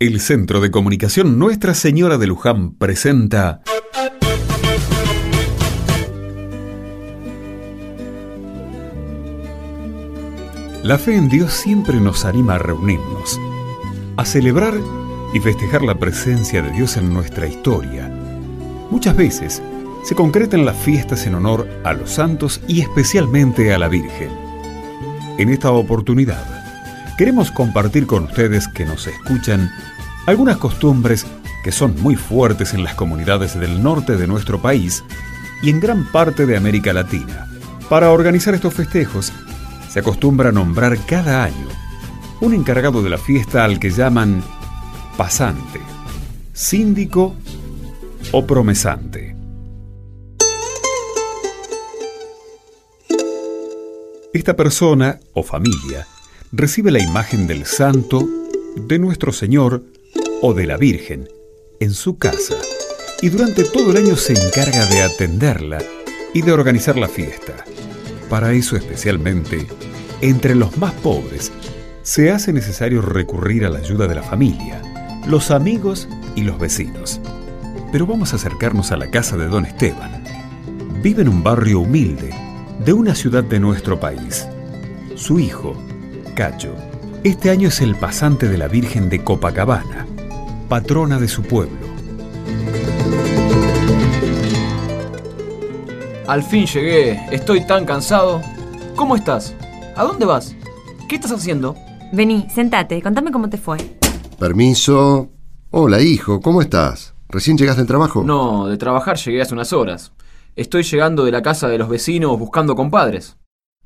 El Centro de Comunicación Nuestra Señora de Luján presenta La fe en Dios siempre nos anima a reunirnos, a celebrar y festejar la presencia de Dios en nuestra historia. Muchas veces se concretan las fiestas en honor a los santos y especialmente a la Virgen. En esta oportunidad, queremos compartir con ustedes que nos escuchan algunas costumbres que son muy fuertes en las comunidades del norte de nuestro país y en gran parte de América Latina. Para organizar estos festejos, se acostumbra nombrar cada año un encargado de la fiesta al que llaman pasante, síndico o promesante. Esta persona o familia recibe la imagen del santo, de nuestro Señor o de la Virgen en su casa y durante todo el año se encarga de atenderla y de organizar la fiesta. Para eso especialmente, entre los más pobres, se hace necesario recurrir a la ayuda de la familia, los amigos y los vecinos. Pero vamos a acercarnos a la casa de don Esteban. Vive en un barrio humilde de una ciudad de nuestro país. Su hijo, Cacho, este año es el pasante de la Virgen de Copacabana, patrona de su pueblo. Al fin llegué, estoy tan cansado. ¿Cómo estás? ¿A dónde vas? ¿Qué estás haciendo? Vení, sentate, contame cómo te fue. Permiso. Hola, hijo, ¿cómo estás? ¿Recién llegaste del trabajo? No, de trabajar llegué hace unas horas. Estoy llegando de la casa de los vecinos buscando compadres.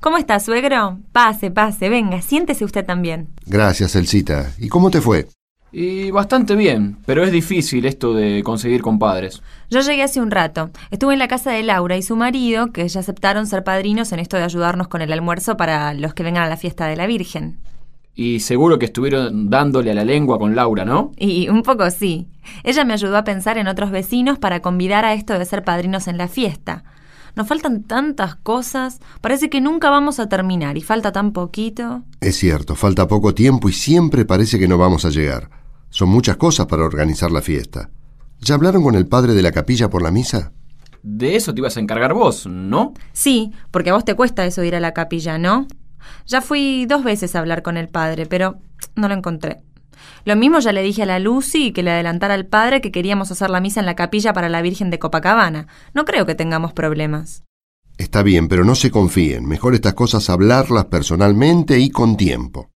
¿Cómo está, suegro? Pase, pase, venga, siéntese usted también. Gracias, Elcita. ¿Y cómo te fue? Y bastante bien, pero es difícil esto de conseguir compadres. Yo llegué hace un rato. Estuve en la casa de Laura y su marido, que ya aceptaron ser padrinos en esto de ayudarnos con el almuerzo para los que vengan a la fiesta de la Virgen. Y seguro que estuvieron dándole a la lengua con Laura, ¿no? Y un poco sí. Ella me ayudó a pensar en otros vecinos para convidar a esto de ser padrinos en la fiesta. Nos faltan tantas cosas, parece que nunca vamos a terminar y falta tan poquito. Es cierto, falta poco tiempo y siempre parece que no vamos a llegar. Son muchas cosas para organizar la fiesta. ¿Ya hablaron con el padre de la capilla por la misa? De eso te ibas a encargar vos, ¿no? Sí, porque a vos te cuesta eso ir a la capilla, ¿no? Ya fui dos veces a hablar con el padre, pero no lo encontré. Lo mismo ya le dije a la Lucy que le adelantara al padre que queríamos hacer la misa en la capilla para la Virgen de Copacabana. No creo que tengamos problemas. Está bien, pero no se confíen. Mejor estas cosas hablarlas personalmente y con tiempo.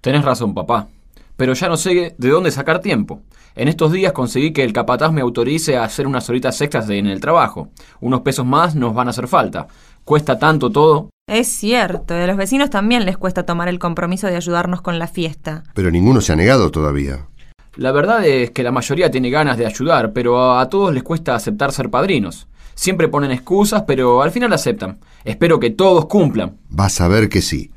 Tenés razón, papá. Pero ya no sé de dónde sacar tiempo. En estos días conseguí que el capataz me autorice a hacer unas horitas extras en el trabajo. Unos pesos más nos van a hacer falta. Cuesta tanto todo. Es cierto, a los vecinos también les cuesta tomar el compromiso de ayudarnos con la fiesta. Pero ninguno se ha negado todavía. La verdad es que la mayoría tiene ganas de ayudar, pero a todos les cuesta aceptar ser padrinos. Siempre ponen excusas, pero al final aceptan. Espero que todos cumplan. Vas a ver que sí.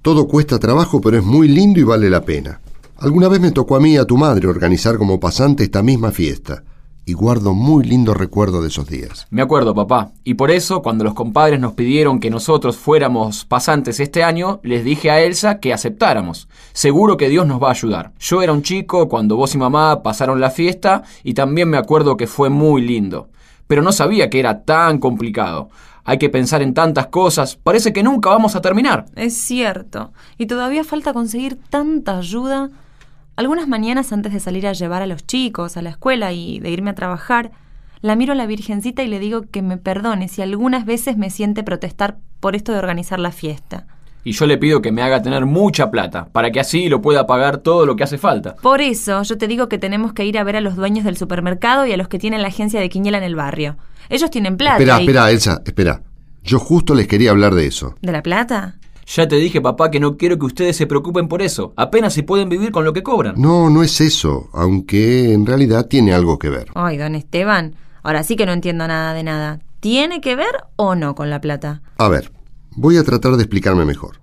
Todo cuesta trabajo, pero es muy lindo y vale la pena. Alguna vez me tocó a mí y a tu madre organizar como pasante esta misma fiesta y guardo muy lindo recuerdo de esos días. Me acuerdo, papá. Y por eso, cuando los compadres nos pidieron que nosotros fuéramos pasantes este año, les dije a Elsa que aceptáramos. Seguro que Dios nos va a ayudar. Yo era un chico cuando vos y mamá pasaron la fiesta y también me acuerdo que fue muy lindo. Pero no sabía que era tan complicado. Hay que pensar en tantas cosas. Parece que nunca vamos a terminar. Es cierto. Y todavía falta conseguir tanta ayuda algunas mañanas antes de salir a llevar a los chicos a la escuela y de irme a trabajar, la miro a la Virgencita y le digo que me perdone si algunas veces me siente protestar por esto de organizar la fiesta. Y yo le pido que me haga tener mucha plata, para que así lo pueda pagar todo lo que hace falta. Por eso yo te digo que tenemos que ir a ver a los dueños del supermercado y a los que tienen la agencia de Quiñela en el barrio. Ellos tienen plata. Espera, espera, Elsa, espera. Yo justo les quería hablar de eso. ¿De la plata? Ya te dije, papá, que no quiero que ustedes se preocupen por eso. Apenas se pueden vivir con lo que cobran. No, no es eso, aunque en realidad tiene algo que ver. Ay, don Esteban, ahora sí que no entiendo nada de nada. ¿Tiene que ver o no con la plata? A ver, voy a tratar de explicarme mejor.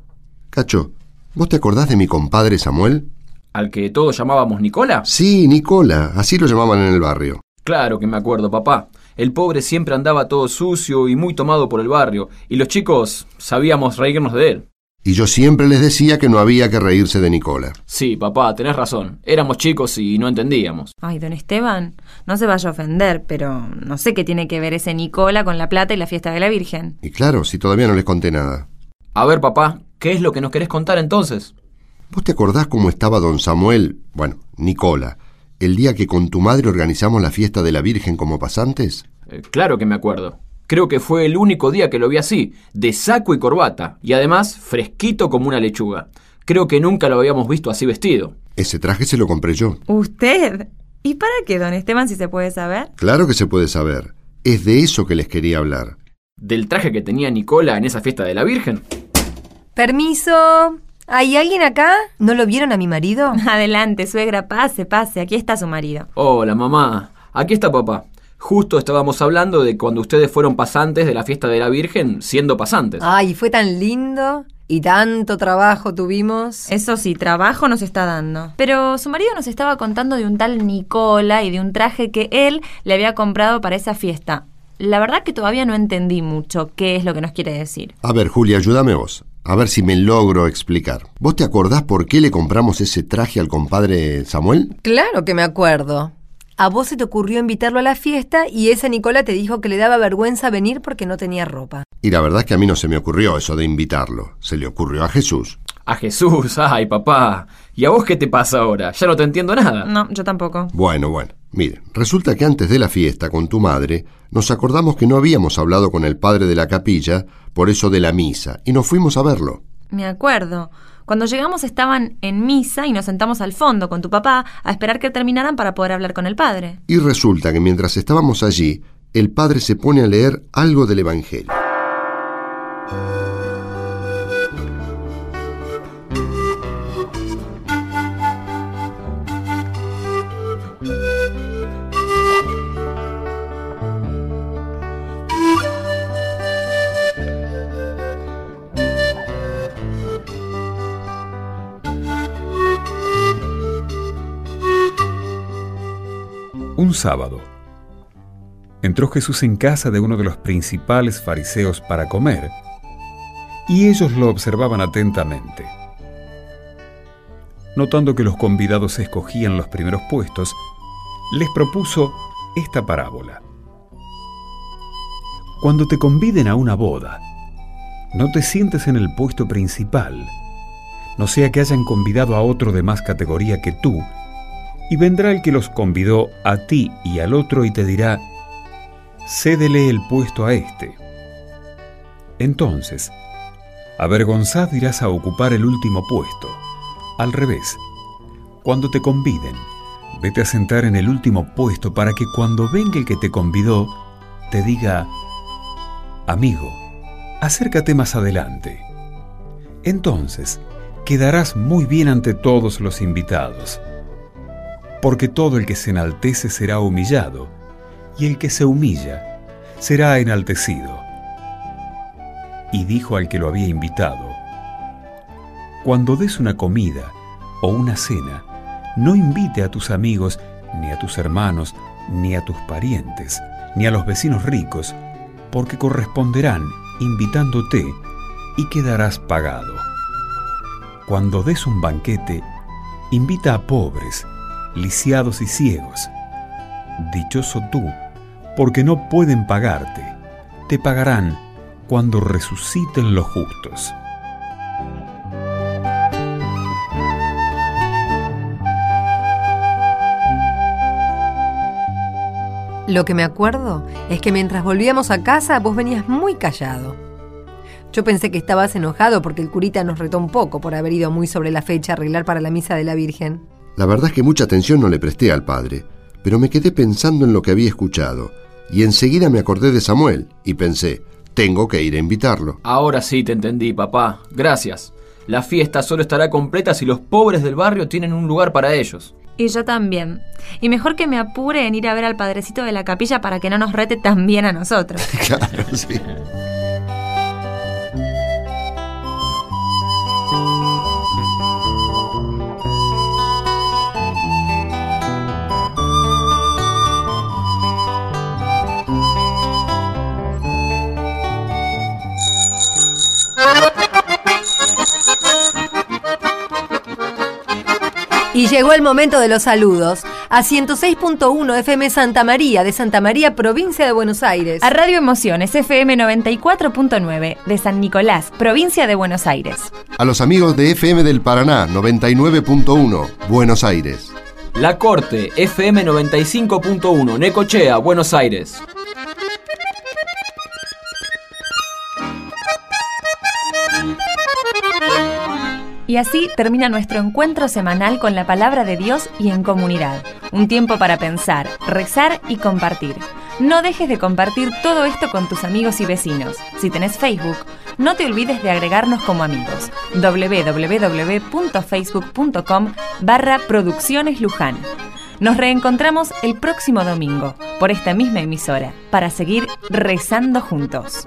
Cacho, ¿vos te acordás de mi compadre Samuel? ¿Al que todos llamábamos Nicola? Sí, Nicola, así lo llamaban en el barrio. Claro que me acuerdo, papá. El pobre siempre andaba todo sucio y muy tomado por el barrio, y los chicos sabíamos reírnos de él. Y yo siempre les decía que no había que reírse de Nicola. Sí, papá, tenés razón. Éramos chicos y no entendíamos. Ay, don Esteban, no se vaya a ofender, pero no sé qué tiene que ver ese Nicola con la plata y la fiesta de la Virgen. Y claro, si todavía no les conté nada. A ver, papá, ¿qué es lo que nos querés contar entonces? ¿Vos te acordás cómo estaba don Samuel, bueno, Nicola, el día que con tu madre organizamos la fiesta de la Virgen como pasantes? Eh, claro que me acuerdo. Creo que fue el único día que lo vi así, de saco y corbata, y además fresquito como una lechuga. Creo que nunca lo habíamos visto así vestido. Ese traje se lo compré yo. ¿Usted? ¿Y para qué, don Esteban, si se puede saber? Claro que se puede saber. Es de eso que les quería hablar. ¿Del traje que tenía Nicola en esa fiesta de la Virgen? Permiso. ¿Hay alguien acá? ¿No lo vieron a mi marido? Adelante, suegra, pase, pase. Aquí está su marido. Hola, mamá. Aquí está papá. Justo estábamos hablando de cuando ustedes fueron pasantes de la fiesta de la Virgen, siendo pasantes. Ay, fue tan lindo. Y tanto trabajo tuvimos. Eso sí, trabajo nos está dando. Pero su marido nos estaba contando de un tal Nicola y de un traje que él le había comprado para esa fiesta. La verdad que todavía no entendí mucho qué es lo que nos quiere decir. A ver, Julia, ayúdame vos. A ver si me logro explicar. ¿Vos te acordás por qué le compramos ese traje al compadre Samuel? Claro que me acuerdo. A vos se te ocurrió invitarlo a la fiesta y esa Nicola te dijo que le daba vergüenza venir porque no tenía ropa. Y la verdad es que a mí no se me ocurrió eso de invitarlo. Se le ocurrió a Jesús. A Jesús, ay papá. ¿Y a vos qué te pasa ahora? Ya no te entiendo nada. No, yo tampoco. Bueno, bueno. Mire, resulta que antes de la fiesta con tu madre, nos acordamos que no habíamos hablado con el padre de la capilla por eso de la misa, y nos fuimos a verlo. Me acuerdo. Cuando llegamos estaban en misa y nos sentamos al fondo con tu papá a esperar que terminaran para poder hablar con el padre. Y resulta que mientras estábamos allí, el padre se pone a leer algo del Evangelio. Un sábado, entró Jesús en casa de uno de los principales fariseos para comer, y ellos lo observaban atentamente. Notando que los convidados escogían los primeros puestos, les propuso esta parábola. Cuando te conviden a una boda, no te sientes en el puesto principal, no sea que hayan convidado a otro de más categoría que tú, y vendrá el que los convidó a ti y al otro y te dirá, cédele el puesto a este. Entonces, avergonzado irás a ocupar el último puesto. Al revés, cuando te conviden, vete a sentar en el último puesto para que cuando venga el que te convidó, te diga, amigo, acércate más adelante. Entonces, quedarás muy bien ante todos los invitados porque todo el que se enaltece será humillado, y el que se humilla será enaltecido. Y dijo al que lo había invitado, Cuando des una comida o una cena, no invite a tus amigos, ni a tus hermanos, ni a tus parientes, ni a los vecinos ricos, porque corresponderán invitándote y quedarás pagado. Cuando des un banquete, invita a pobres, lisiados y ciegos. Dichoso tú, porque no pueden pagarte, te pagarán cuando resuciten los justos. Lo que me acuerdo es que mientras volvíamos a casa vos venías muy callado. Yo pensé que estabas enojado porque el curita nos retó un poco por haber ido muy sobre la fecha a arreglar para la misa de la Virgen. La verdad es que mucha atención no le presté al padre, pero me quedé pensando en lo que había escuchado, y enseguida me acordé de Samuel, y pensé, tengo que ir a invitarlo. Ahora sí te entendí, papá. Gracias. La fiesta solo estará completa si los pobres del barrio tienen un lugar para ellos. Y yo también. Y mejor que me apure en ir a ver al padrecito de la capilla para que no nos rete tan bien a nosotros. claro, sí. Llegó el momento de los saludos. A 106.1 FM Santa María, de Santa María, provincia de Buenos Aires. A Radio Emociones FM 94.9, de San Nicolás, provincia de Buenos Aires. A los amigos de FM del Paraná, 99.1, Buenos Aires. La Corte, FM 95.1, Necochea, Buenos Aires. Y así termina nuestro encuentro semanal con la palabra de Dios y en comunidad. Un tiempo para pensar, rezar y compartir. No dejes de compartir todo esto con tus amigos y vecinos. Si tenés Facebook, no te olvides de agregarnos como amigos. www.facebook.com barra. Nos reencontramos el próximo domingo por esta misma emisora para seguir rezando juntos.